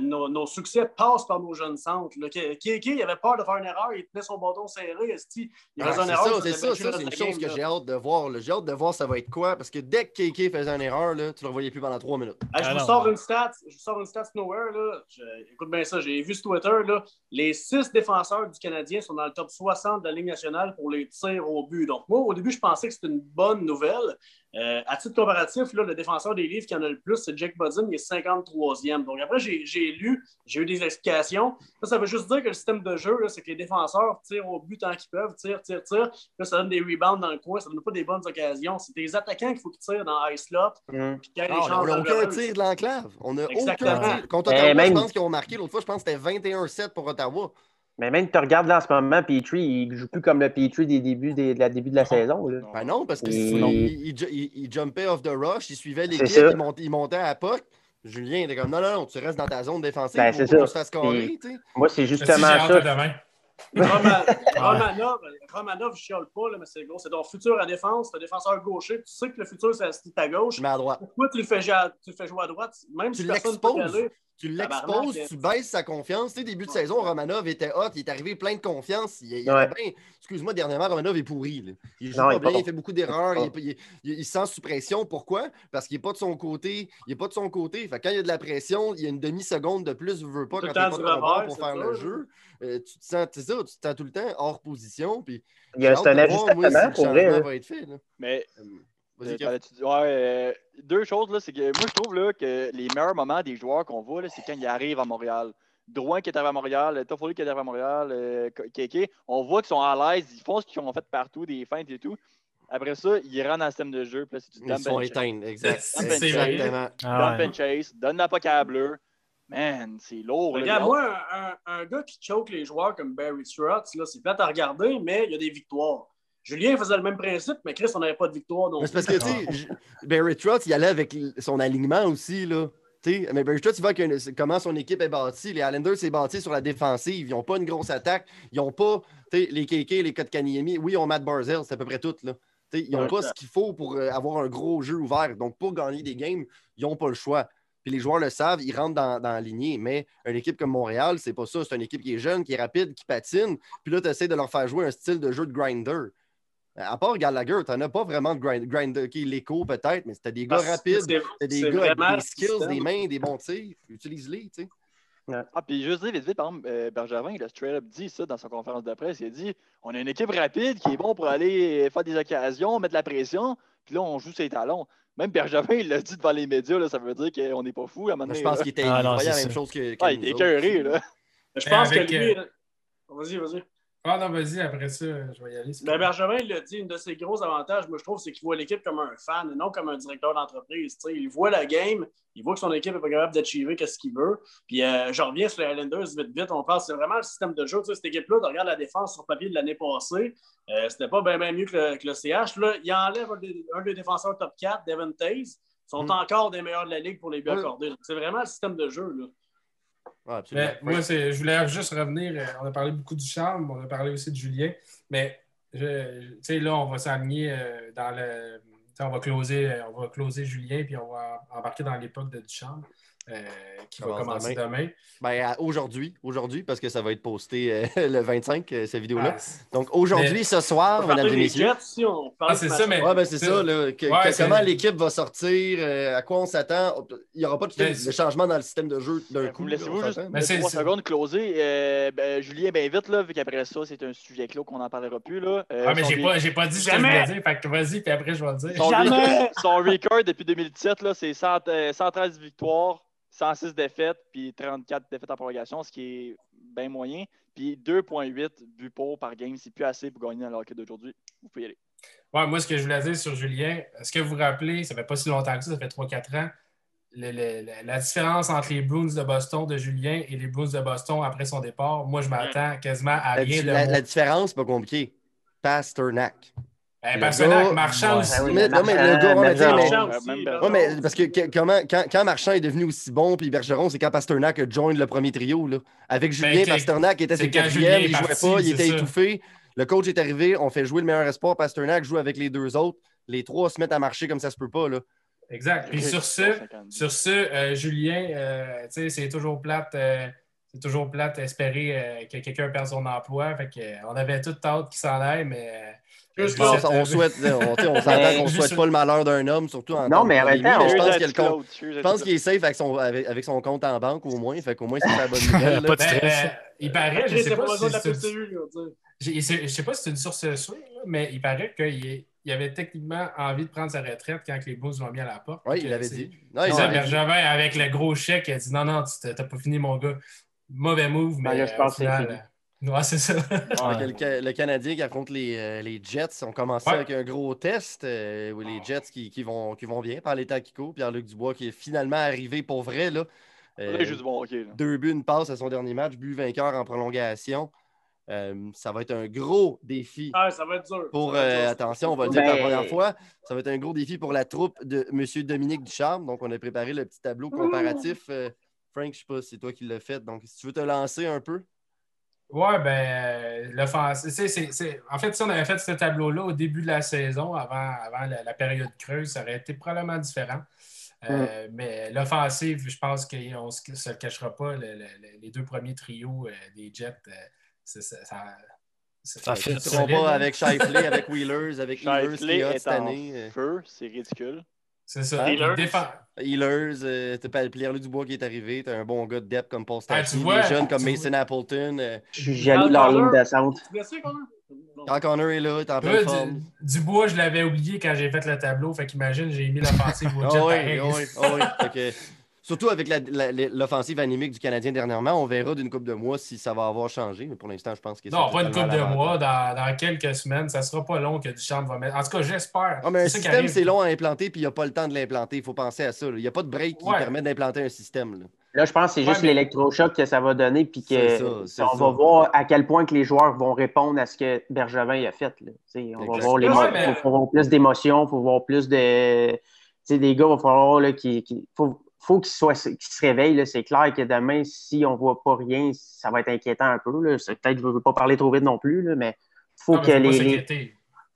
nos, succès passent par nos jeunes centres. Kéké, il avait peur de faire une erreur, il tenait son bâton serré. Il faisait une erreur. C'est ça, c'est une chose que j'ai hâte de voir. J'ai hâte de voir ça va être quoi. Parce que dès que Kéké faisait une erreur, là, tu ne le voyais plus pendant trois minutes. je, vous sors une stat, je vous sors une stat nowhere. Là. écoute bien ça, j'ai vu sur Twitter. Là, les six défenseurs du Canadien sont dans le top 60 de la Ligue nationale pour les tirs au but. Donc, moi, au début, je pensais que c'était une bonne nouvelle. Euh, à titre comparatif, là, le défenseur des livres qui en a le plus, c'est Jack Bodin, il est 53e. Donc après, j'ai lu, j'ai eu des explications. Ça, ça veut juste dire que le système de jeu, c'est que les défenseurs tirent au but tant qu'ils peuvent, tirent, tirent, tirent. Là, ça donne des rebounds dans le coin, ça donne pas des bonnes occasions. C'est des attaquants qu'il faut qu'ils tirent dans high slot. Mm. Ah, on n'a aucun tir de l'enclave. On a aucun tir. Contre Ottawa, je pense qu'ils ont marqué l'autre fois, je pense que c'était 21-7 pour Ottawa. Mais même, tu regardes là en ce moment, Petrie, il joue plus comme le Petrie des débuts de la, début de la saison. Là. Ben non, parce que il, il, jumpait off the rush, il suivait l'équipe, il, montait, il montait à POC. Julien était comme non, non, non, tu restes dans ta zone défensive ben, pour qu'on se fasse carrer. Moi, c'est justement ça. Romanov, Romanov, je chiale pas, là, mais c'est gros. C'est ton futur à défense, un défenseur gaucher. Tu sais que le futur, c'est ta gauche. Mais à droite. Pourquoi tu le fais, tu le fais jouer à droite? Même tu si personne peut tu l'exposes, tu baisses sa confiance. Tu sais, début de saison, Romanov était hot, il est arrivé plein de confiance. Il, Excuse-moi, dernièrement, Romanov est pourri. Il joue pas bien, il fait beaucoup d'erreurs, il, se sent sous pression. Pourquoi? Parce qu'il n'est pas de son côté. Il est pas de son côté. Fait, quand il y a de la pression, il y a une demi-seconde de plus, ne veux pas, quand tu pas de pour faire le jeu. Euh, tu te sens, ça, tu te sens tout le temps hors position. Puis, il y a un ajustement pour vrai. Va être fait, Mais euh, euh, deux choses, là, c'est que moi, je trouve là, que les meilleurs moments des joueurs qu'on voit, c'est quand ils arrivent à Montréal. Drouin qui est arrivé à Montréal, Toffoli qui est arrivé à Montréal, euh, Kéké, on voit qu'ils sont à l'aise, ils font ce qu'ils ont fait partout, des feintes et tout. Après ça, ils rentrent dans le système de jeu. Puis là, ils sont éteints, exact. exactement. Ah, dump and chase, donne la poca bleu. Man, c'est lourd. Regarde, moi, un, un, gars qui choke les joueurs comme Barry Trotz, c'est plate à regarder, mais il y a des victoires. Julien faisait le même principe, mais Chris, on n'avait pas de victoire. C'est parce que, tu sais, Barry Trotz, il allait avec son alignement aussi, là. mais Barry Trotz, il voit comment son équipe est bâtie. Les Islanders, c'est bâti sur la défensive. Ils n'ont pas une grosse attaque. Ils n'ont pas les KK, les Kotkaniemi. Oui, ils ont Matt Barzell, c'est à peu près tout. Là. ils n'ont pas ce qu'il faut pour euh, avoir un gros jeu ouvert. Donc, pour gagner des games, ils n'ont pas le choix. puis les joueurs le savent, ils rentrent dans, dans la lignée. Mais une équipe comme Montréal, c'est pas ça. C'est une équipe qui est jeune, qui est rapide, qui patine. Puis là, tu essaies de leur faire jouer un style de jeu de grinder. À part Gallagher, tu n'en as pas vraiment de grinder. grinder qui l'écho peut-être, mais c'était des gars rapides, c'est- c'était des c'est gars avec des skills, système. des mains, des bons tirs. Utilise-les, tu sais. Ah, puis juste dire vite, vite, par exemple, euh, Bergevin, il a straight up dit ça dans sa conférence de presse. Il a dit on a une équipe rapide qui est bon pour aller faire des occasions, mettre la pression, puis là, on joue ses talons. Même Bergevin, il l'a dit devant les médias, là, ça veut dire qu'on n'est pas fou à un moment je pense là. qu'il était Ah, non, la c'est même ça. chose que, Ah, il était écœuré, là. Je pense avec, que lui. euh, Vas-y, vas-y. Ah non, vas-y, après ça, je vais y aller. Ben, Bergevin, il l'a dit, une de ses gros avantages, moi, je trouve, c'est qu'il voit l'équipe comme un fan et non comme un directeur d'entreprise. Tu sais, Il voit la game, il voit que son équipe est pas capable d'achiever ce qu'il veut. Puis, euh, je reviens sur les Highlanders vite, vite. On parle, c'est vraiment le système de jeu. Cette équipe-là, tu regardes la défense sur papier de l'année passée, euh, c'était pas bien mieux que le, que le CH. Là, il enlève un des, un des défenseurs top 4, Devin Taze. Ils sont Mm. encore des meilleurs de la ligue pour les buts Ouais. accordés. C'est vraiment le système de jeu. Là. Mais moi, je voulais juste revenir. euh, On a parlé beaucoup du charme, on a parlé aussi de Julien. Mais là, on va s'aligner euh, dans le. On va, closer, euh, on va closer Julien, puis on va embarquer dans l'époque de Duchamp, euh, qui va Commence commencer demain. demain. Ben, aujourd'hui, aujourd'hui, parce que ça va être posté euh, le 25, euh, cette vidéo-là. Ah, Donc aujourd'hui, Mais- ce soir, On mesdames et des messieurs. Jets, si on parle Ah, c'est ce ça, mais- Ouais, ben c'est ça, là, que- Ouais, que- c'est- comment l'équipe va sortir, euh, à quoi on s'attend. Il n'y aura pas de, Mais de c'est- changement dans le système de jeu d'un Euh, coup. Laissez-vous juste. Mais c'est- trois secondes closer. Euh, ben, Julien, bien vite, là, vu qu'après ça, c'est un sujet clos qu'on n'en parlera plus. Là. Euh, Ah, mais j'ai pas, j'ai pas dit ce que je voulais dire. Fait que vas-y, puis après, je vais le dire. Son, Jamais! record, son record depuis 2017, là, c'est 100, euh, 113 victoires, 106 défaites, puis 34 défaites en prolongation, ce qui est bien moyen. Puis 2,8 buts pour par game, c'est plus assez pour gagner dans le hockey d'aujourd'hui. Vous pouvez y aller. Ouais, moi, ce que je voulais dire sur Julien, est-ce que vous vous rappelez, ça fait pas si longtemps que ça, ça fait 3-4 ans, le- le- le- la différence entre les Bruins de Boston de Julien et les Bruins de Boston après son départ, moi, je m'attends quasiment à La, rien de la- la différence, c'est pas compliqué. Pasternak. Ben, Pasternak, gars- Marchand aussi. Ah oui, mais- non, mais le gars, ouais, mais parce que, que- comment, quand, quand Marchand est devenu aussi bon, puis Bergeron, c'est quand Pasternak a joint le premier trio. Là. Avec Julien, Ben, Pasternak était ses quatrième, il jouait parti, pas, il était ça. étouffé. Le coach est arrivé, on fait jouer le meilleur espoir. Pasternak joue avec les deux autres. Les trois se mettent à marcher comme ça se peut pas. Là. Exact. Puis sur ce, 50. sur ce euh, Julien, euh, tu sais, c'est toujours plate. euh, c'est toujours plate d'espérer euh, que quelqu'un perde son emploi. Fait que, euh, on avait toute hâte qu'il s'en aille, mais. Euh, Juste euh, On, souhaite, on, on s'entend Mais- qu'on souhaite pas le malheur d'un homme, surtout en Non, mais en même temps, mais je on- pense qu'il compte. Je pense qu'il est safe avec son, avec, avec son compte en banque au moins. Fait qu'au moins, c'est la bonne nouvelle. Pas de Ben, stress. euh, il paraît, je sais pas pas besoin de la si c'est- c'est- Je sais pas si c'est une source sûre, là, mais il paraît qu'il est- il avait techniquement envie de prendre sa retraite quand les Blues l'ont mis à la porte. Oui, il l'avait dit. Non, il ça. Bergevin, avec le gros chèque, il a dit non, non, tu t'as t'as pas fini, mon gars. Mauvais move, mais Ben, là, je euh, pense au que c'est final, fini. euh, Ouais, c'est ça. Que le, Ca- le Canadien qui affronte les, euh, les Jets ont commencé Ouais. avec un gros test. euh, où les Jets qui, qui vont, qui vont bien par les temps qui courent. Pierre-Luc Dubois qui est finalement arrivé pour vrai. Là. Euh, Là, bon deux buts, une passe à son dernier match, but vainqueur en prolongation. Euh, ça va être un gros défi Ah, ça va être dur. pour, Ça va être euh, dur. attention, on va le dire Ben- pour la première fois, ça va être un gros défi pour la troupe de M. Dominique Ducharme. Donc, on a préparé le petit tableau comparatif. Euh, Frank, je sais pas si c'est toi qui l'as fait. Donc, si tu veux te lancer un peu. Ouais, ben, l'offensive. c'est- c'est- c'est- En fait, si on avait fait ce tableau-là au début de la saison, avant, avant la, la période creuse, ça aurait été probablement différent. Euh, Mais l'offensive, je pense qu'on ne se le cachera pas, le- le- les deux premiers trios euh, des Jets, euh, ça, ça, Ça solide, pas avec Shifley, avec Wheelers, avec Shifley cette année. c'est ridicule. C'est ça. Il défend- Healers, euh, t'as pas- Pierre-Luc Dubois qui est arrivé. T'as un bon gars de depth comme Paul Ah, Stachny. tu vois, des jeunes comme Mason Appleton. euh, Je suis jaloux de leur ligne descente. Quand Connor est là, t'es en pleine du, forme. Dubois, je l'avais oublié quand j'ai fait le tableau. Fait qu'imagine, j'ai mis l'offensive au Jet oui, ah oui, ah oui. Surtout avec l'offensive anémique du Canadien dernièrement, on verra d'une coupe de mois si ça va avoir changé. Mais pour l'instant, je pense que Non, pas une couple de mois. Dans, dans quelques semaines, ça sera pas long que Duchamp va mettre. En tout cas, j'espère. Ah, mais un système, c'est long à implanter, puis il n'y a pas le temps de l'implanter. Il faut penser à ça. Il n'y a pas de break qui permet d'implanter un système. là. Là, je pense que c'est juste Ouais, mais- l'électrochoc que ça va donner, puis C'est que ça, on ça. va voir à quel point que les joueurs vont répondre à ce que Bergevin a fait. là. On va voir les Ouais, mais- faut, faut voir plus d'émotions, il faut voir plus de. Tu sais, des gars, il va falloir là, faut, faut qu'ils soient- qu'ils se réveillent. là. C'est clair que demain, si on ne voit pas rien, ça va être inquiétant un peu. là. C'est- Peut-être que je ne veux pas parler trop vite non plus, là, mais il faut Non, mais que faut les,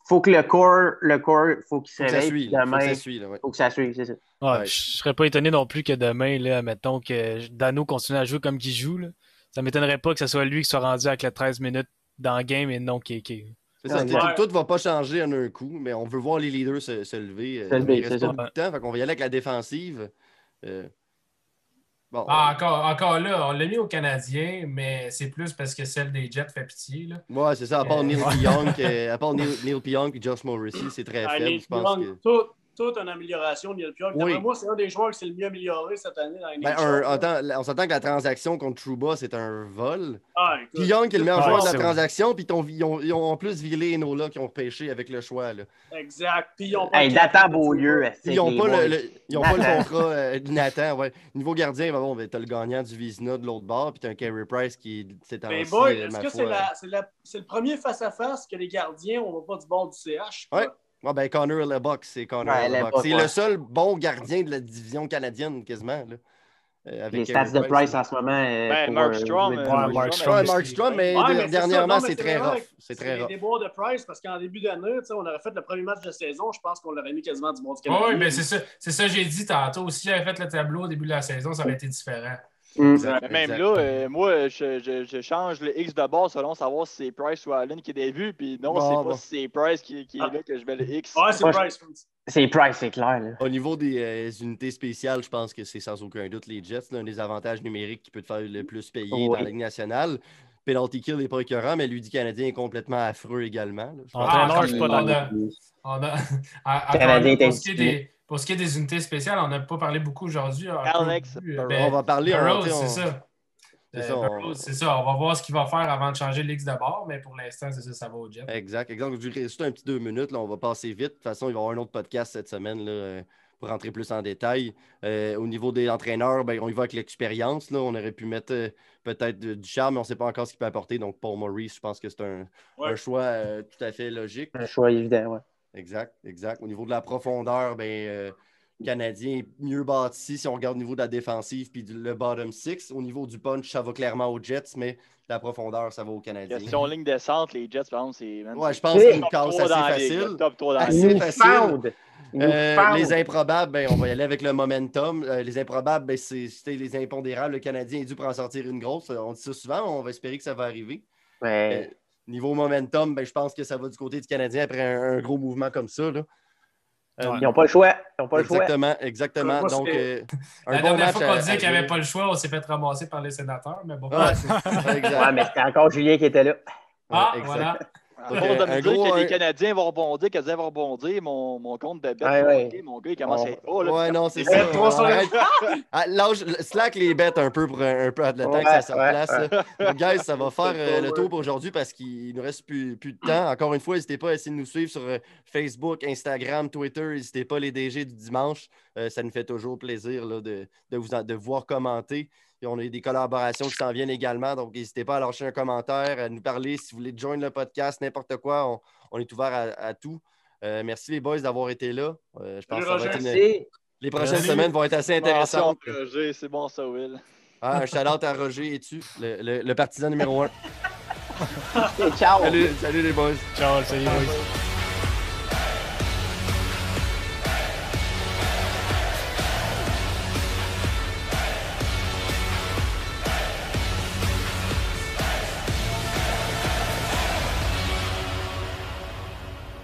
faut que le corps, le corps, faut qu'il se que réveille. là. Faut que Demain, ça suit, là, ouais. faut que ça suive, c'est ça. Ouais, Ouais. Je serais pas étonné non plus que demain, là, mettons que Dano continue à jouer comme qu'il joue. Là. Ça m'étonnerait pas que ce soit lui qui soit rendu avec les 13 minutes dans le game et non Kéké. C'est ça, Ouais. tout, tout va pas changer en un coup, mais on veut voir les leaders se, se lever. euh, Se lever, il reste c'est pas ça. temps, fait qu'on va y aller avec la défensive. Euh, bon, Ah, encore, encore là, on l'a mis aux Canadiens, mais c'est plus parce que celle des Jets fait pitié. Là. ouais, c'est ça, à part Euh, Neil. Pionk, euh, à part Neil, Neil Pionk et Josh Morrissey, c'est très Ah, faible, je pense Pionk, que... tout- toute une amélioration, Neil Pionk. Oui. Moi, c'est un des joueurs qui s'est le mieux amélioré cette année dans Ben, NHL. un- attends, on s'entend que la transaction contre Trouba, c'est un vol. Ah. Pionk est le meilleur joueur de la transaction, puis ils ont, ils ont- ils ont en plus viré Enola qui ont pêché avec le choix. Là. Exact. Puis ils ont pas Hey, le Nathan de Beaulieu, Ils n'ont pas, le, le- ils ont pas le Nathan. contrat euh, de Nathan. Ouais. Niveau gardien, ben bon, ben, tu as le gagnant du Vizina de l'autre bord, puis tu as un Carey Price qui est Mais temps boy, est-ce que c'est le premier face-à-face que les gardiens, on va pas du bord du CH? Ouais. Ouais, ben Connor Lebock, c'est Connor Ouais. Lebock, C'est ouais. le seul bon gardien de la division canadienne, quasiment. Là. Euh, avec Les stats de Price en ce moment. euh, Ben, pour, Mark euh, Strom, euh, Mark Mark Strom, Ouais, Strom, Mark Strom, mais Ouais, dernièrement, c'est très rough. C'est très les rough. déboires de Price, parce qu'en début d'année, tu sais, on aurait fait le premier match de saison, je pense qu'on l'aurait mis quasiment du monde du Oui, Canada. mais c'est ça, c'est ça que j'ai dit tantôt. Si j'avais fait le tableau au début de la saison, ça aurait été différent. Mm. Exact, même exact. là, euh, moi, je, je- je change le X de bord selon savoir si c'est Price ou Allen qui est début. Puis non, Bon, c'est bon. pas si c'est Price qui, qui est Ah. là que je mets le X. Ouais, c'est Price. C'est Price, c'est clair. Là. Au niveau des euh, unités spéciales, je pense que c'est sans aucun doute les Jets, l'un des avantages numériques qui peut te faire le plus payer Oui. dans la Ligue nationale. Penalty kill n'est pas écœurant, mais lui du Canadien est complètement affreux également. là. Je pense Ah, Ah, je suis pas on d'accord. a- on a- à- à- Canadien pour, ce qui est des, unités spéciales, on n'a pas parlé beaucoup aujourd'hui. Alex que- ben, on va parler. on- c'est ça. c'est Euh, ça, on- Burroughs, c'est ça. On va voir ce qu'il va faire avant de changer l'X de bord, mais pour l'instant, c'est ça, ça va au jet. Exact, exact. Juste un petit deux minutes. Là, on va passer vite. De toute façon, il va y avoir un autre podcast cette semaine là, euh, pour rentrer plus en détail. Euh, au niveau des entraîneurs, ben, on y va avec l'expérience. là. On aurait pu mettre euh, peut-être du charme, mais on ne sait pas encore ce qu'il peut apporter. Donc, Paul Maurice, je pense que c'est un, Ouais. un choix euh, tout à fait logique. Un choix évident, ouais. Exact, exact. Au niveau de la profondeur, ben, euh, le Canadien est mieux bâti si on regarde au niveau de la défensive puis du- le bottom six. Au niveau du punch, ça va clairement aux Jets, mais la profondeur, ça va aux Canadiens. Question ligne descente, les Jets, par exemple, c'est. Ouais, je pense C'est qu'ils nous cassent assez ligue, facile. Top 3 dans Assez facile. Euh, les improbables, ben, on va y aller avec le momentum. Euh, les improbables, ben, c'était les impondérables. Le Canadien est dû pour en sortir une grosse. On dit ça souvent, on va espérer que ça va arriver. Ouais. Euh, niveau momentum, ben, je pense que ça va du côté du Canadien après un, un gros mouvement comme ça. là. Euh, Ouais. Ils n'ont pas le choix. Ils n'ont pas le choix. exactement, exactement. Moi, Donc, euh, un La bon dernière fois qu'on disait qu'il n'y avait pas le choix, on s'est fait ramasser par les sénateurs, mais bon. Exact. Ouais, mais c'était encore Julien qui était là. ah, Ouais, exact. voilà. À Donc, me dire gros, que les Canadiens vont rebondir, que les Canadiens vont rebondir, mon, mon compte de Ouais, ouais. mon gars, il commence à être haut. là, Ouais, non, c'est ça. Ah, lâche- slack les bêtes un peu pour un, un peu de temps que ça se. Donc, guys, ça va faire euh, le tour pour aujourd'hui parce qu'il nous reste plus, plus de temps. Encore une fois, n'hésitez pas à essayer de nous suivre sur euh, Facebook, Instagram, Twitter. N'hésitez pas les DG du dimanche. Euh, ça nous fait toujours plaisir là, de, de vous en- de voir commenter. Et on a eu des collaborations qui s'en viennent également. Donc, n'hésitez pas à lâcher un commentaire, à nous parler si vous voulez joindre le podcast, n'importe quoi. On, on est ouvert à, à tout. Euh, merci les boys d'avoir été là. Euh, je pense que ça va être une- Merci. les prochaines Merci. semaines vont être assez intéressantes. Roger, C'est bon ça, Will. Ah, un shout-out à Roger es-tu, le, le- le partisan numéro un? Ciao. Salut, salut les boys. Ciao, salut, boys.